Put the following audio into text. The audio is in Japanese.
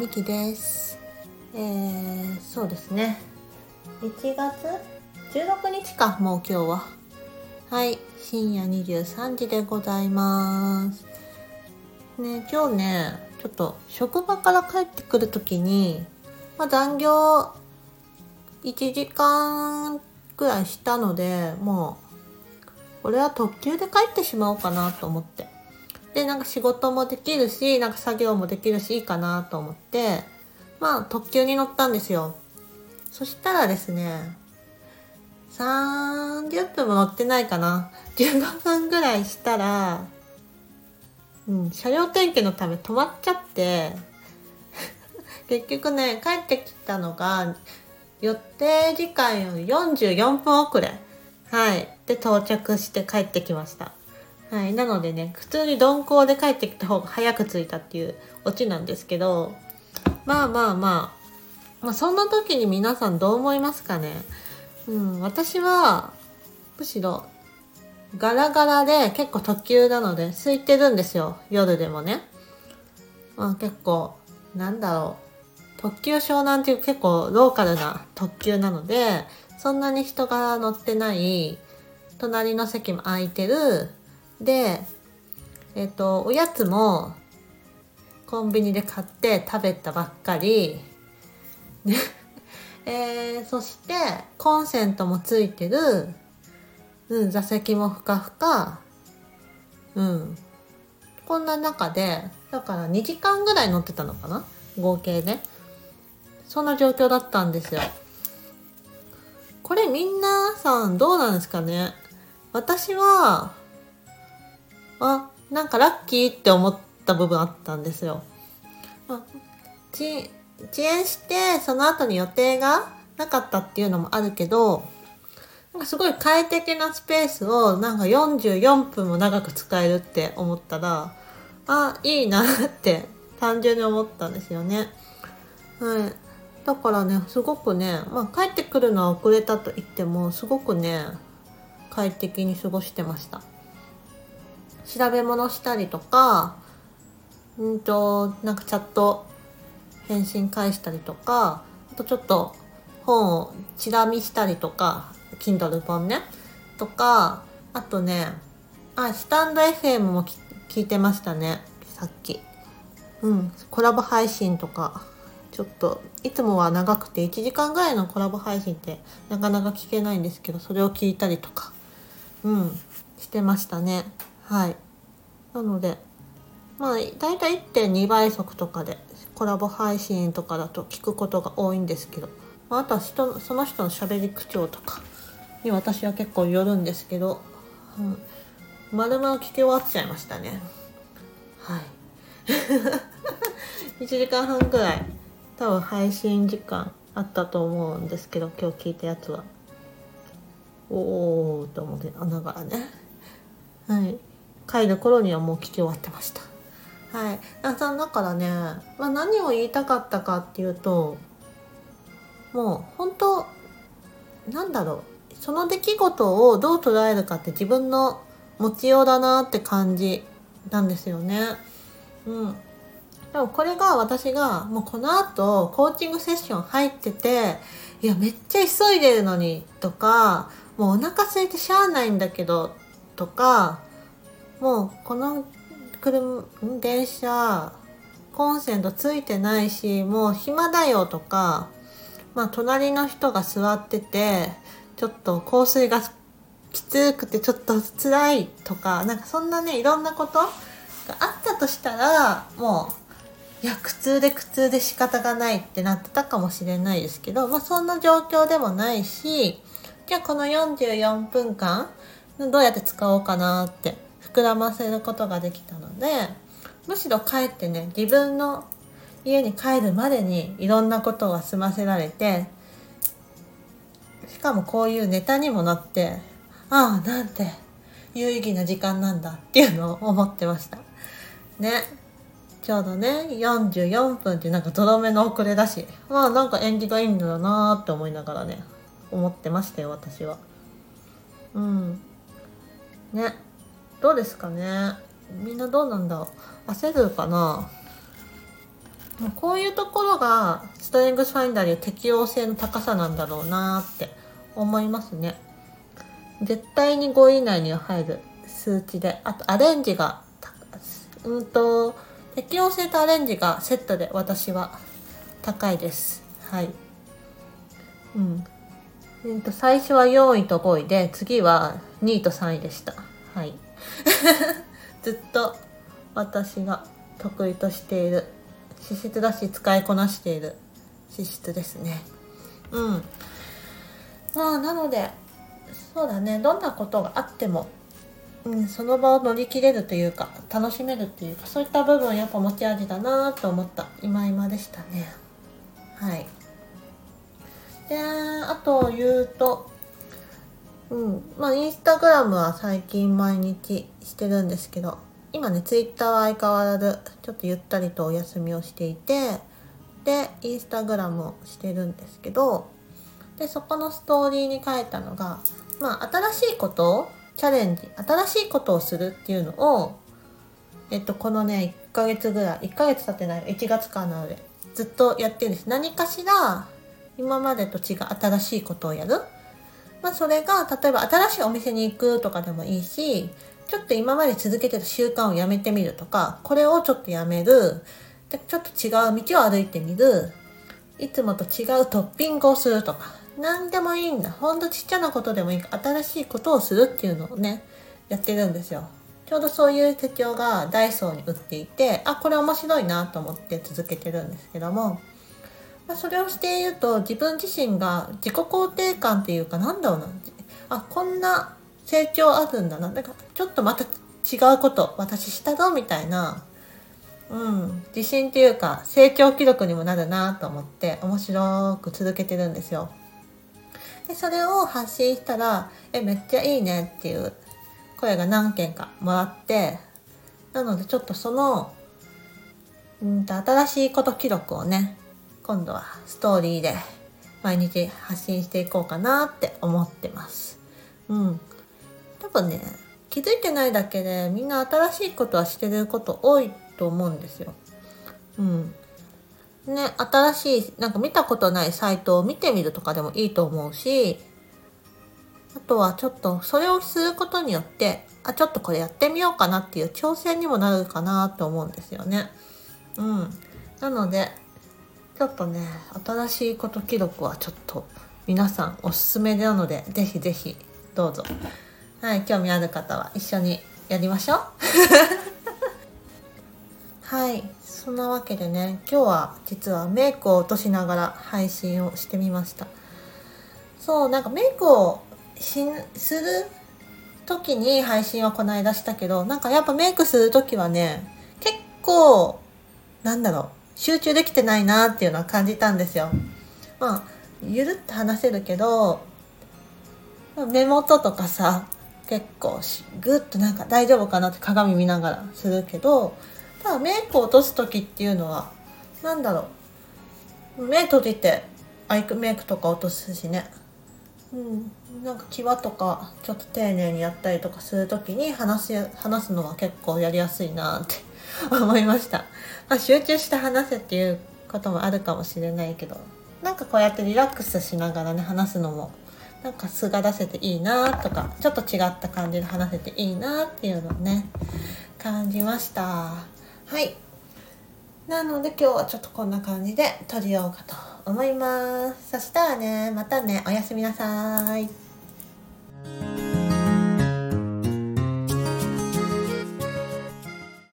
みきです。えー、そうですね。1月？16日かもう今日は。はい深夜23時でございます。ね今日ねちょっと職場から帰ってくる時に、まあ、残業1時間くらいしたのでもうこれは特急で帰ってしまおうかなと思って。でなんか仕事もできるしなんか作業もできるしいいかなと思ってまあ特急に乗ったんですよ。そしたらですね30分も乗ってないかな。15分ぐらいしたらうん車両点検のため止まっちゃって 結局ね帰ってきたのが予定時間より44分遅れ。はい。で到着して帰ってきました。はい、なのでね普通に鈍行で帰ってきた方が早く着いたっていうオチなんですけどまあまあまあ、まあ、そんな時に皆さんどう思いますかね。うん私はむしろガラガラで結構特急なので空いてるんですよ夜でもね、まあ、結構なんだろう特急湘南っていう結構ローカルな特急なのでそんなに人が乗ってない隣の席も空いてるで、えっ、と、おやつもコンビニで買って食べたばっかり。えー、そして、コンセントもついてる、うん、座席もふかふか、うん。こんな中で、だから2時間ぐらい乗ってたのかな？合計で。そんな状況だったんですよ。これみんなさんどうなんですかね？私は、なんかラッキーって思った部分あったんですよ。ま遅延してその後に予定がなかったっていうのもあるけどなんかすごい快適なスペースをなんか44分も長く使えるって思ったらあいいなって 単純に思ったんですよね。はい、だからねすごくね、まあ、帰ってくるのは遅れたと言ってもすごくね快適に過ごしてました。調べ物したりとかうんとなんかチャット返信返したりとかあとちょっと本をチラ見したりとか Kindle 本ねとかあとねあスタンド FM も聞いてましたねさっき。うんコラボ配信とかちょっといつもは長くて1時間ぐらいのコラボ配信ってなかなか聞けないんですけどそれを聞いたりとかうんしてましたね。はい。なのでまあ大体1.2倍速とかでコラボ配信とかだと聞くことが多いんですけど、まあ、あとは人その人のしゃべり口調とかに私は結構よるんですけど、うん、丸々聞き終わっちゃいましたね。はい。1時間半ぐらい多分配信時間あったと思うんですけど今日聞いたやつは。おおと思ってあながらね。はい。帰る頃にはもう聞き終わってました。はい、だからね、まあ、何を言いたかったかっていうともう本当なんだろうその出来事をどう捉えるかって自分の持ちようだなって感じなんですよね。うん、でもこれが私がもうこの後コーチングセッション入ってていやめっちゃ急いでるのにとかもうお腹空いてしゃあないんだけどとかもうこの車電車コンセントついてないしもう暇だよとかまあ隣の人が座っててちょっと香水がきつくてちょっと辛いとかなんかそんなねいろんなことがあったとしたらもういや苦痛で苦痛で仕方がないってなってたかもしれないですけど、まあ、そんな状況でもないしじゃあこの44分間どうやって使おうかなって膨らませることができたのでむしろ帰ってね自分の家に帰るまでにいろんなことが済ませられてしかもこういうネタにもなってああなんて有意義な時間なんだっていうのを思ってました。ね。ちょうどね44分ってなんかとどめの遅れだしまあなんか縁起がいいんだよなって思いながらね思ってましたよ私は。うん。ね。どうですかね。みんなどうなんだ。焦るかな。こういうところがストレングスファインダーで適応性の高さなんだろうなって思いますね。絶対に5位以内には入る数値であとアレンジがうんと適応性とアレンジがセットで私は高いです。はい。うん。えー、と最初は4位と5位で次は2位と3位でした。はい。ずっと私が得意としている。資質だし使いこなしている。資質ですね。うん。まあなのでそうだね。どんなことがあっても、うん、その場を乗り切れるというか楽しめるっていうかそういった部分やっぱ持ち味だなと思った。今今でしたね。はい。であと言うとうん。まあインスタグラムは最近毎日してるんですけど今ねツイッターは相変わらずちょっとゆったりとお休みをしていてでインスタグラムをしてるんですけどでそこのストーリーに書いたのがまあ新しいことをチャレンジ新しいことをするっていうのをえっとこのね1ヶ月ぐらい1ヶ月経ってない1月間なのでずっとやってるんです。何かしら今までと違う新しいことをやるまあそれが例えば新しいお店に行くとかでもいいしちょっと今まで続けてた習慣をやめてみるとか、これをちょっとやめる。で、ちょっと違う道を歩いてみる。いつもと違うトッピングをするとか。何でもいいんだ。ほんとちっちゃなことでもいいから、新しいことをするっていうのをね、やってるんですよ。ちょうどそういう手帳がダイソーに売っていて、あ、これ面白いなと思って続けてるんですけども、まあ、それをしていると自分自身が自己肯定感っていうかなんだろうな、あ、こんな成長あるんだな。だからちょっとまた違うこと私したぞみたいな、うん、自信っていうか成長記録にもなるなと思って面白く続けてるんですよ。で、それを発信したら、え、めっちゃいいねっていう声が何件かもらって、なのでちょっとその、うんと新しいこと記録をね、今度はストーリーで毎日発信していこうかなって思ってます。うん。多分ね気づいてないだけでみんな新しいことはしてること多いと思うんですよ。うん。ね、新しい、なんか見たことないサイトを見てみるとかでもいいと思うし、あとはちょっとそれをすることによって、あ、ちょっとこれやってみようかなっていう挑戦にもなるかなと思うんですよね。うん。なので、ちょっとね、新しいこと記録はちょっと皆さんおすすめなので、ぜひぜひどうぞ。はい、興味ある方は一緒にやりましょう。はい、そんなわけでね、今日は実はメイクを落としながら配信をしてみました。そう、なんかメイクをしする時に配信はこの間したけど、なんかやっぱメイクする時はね、結構、なんだろう、集中できてないなっていうのは感じたんですよ。まあ、ゆるって話せるけど、目元とかさ、結構グッとなんか大丈夫かなって鏡見ながらするけどただメイクを落とす時っていうのは何だろう目閉じてアイクメイクとか落とすしねうん。なんか際とかちょっと丁寧にやったりとかする時に話す話すのは結構やりやすいなって 思いました、まあ、集中して話せっていうこともあるかもしれないけどなんかこうやってリラックスしながらね話すのもなんか素が出せていいなとかちょっと違った感じで話せていいなっていうのをね感じました。はい。なので今日はちょっとこんな感じで撮りようかと思います。そしたらねまたね。おやすみなさい。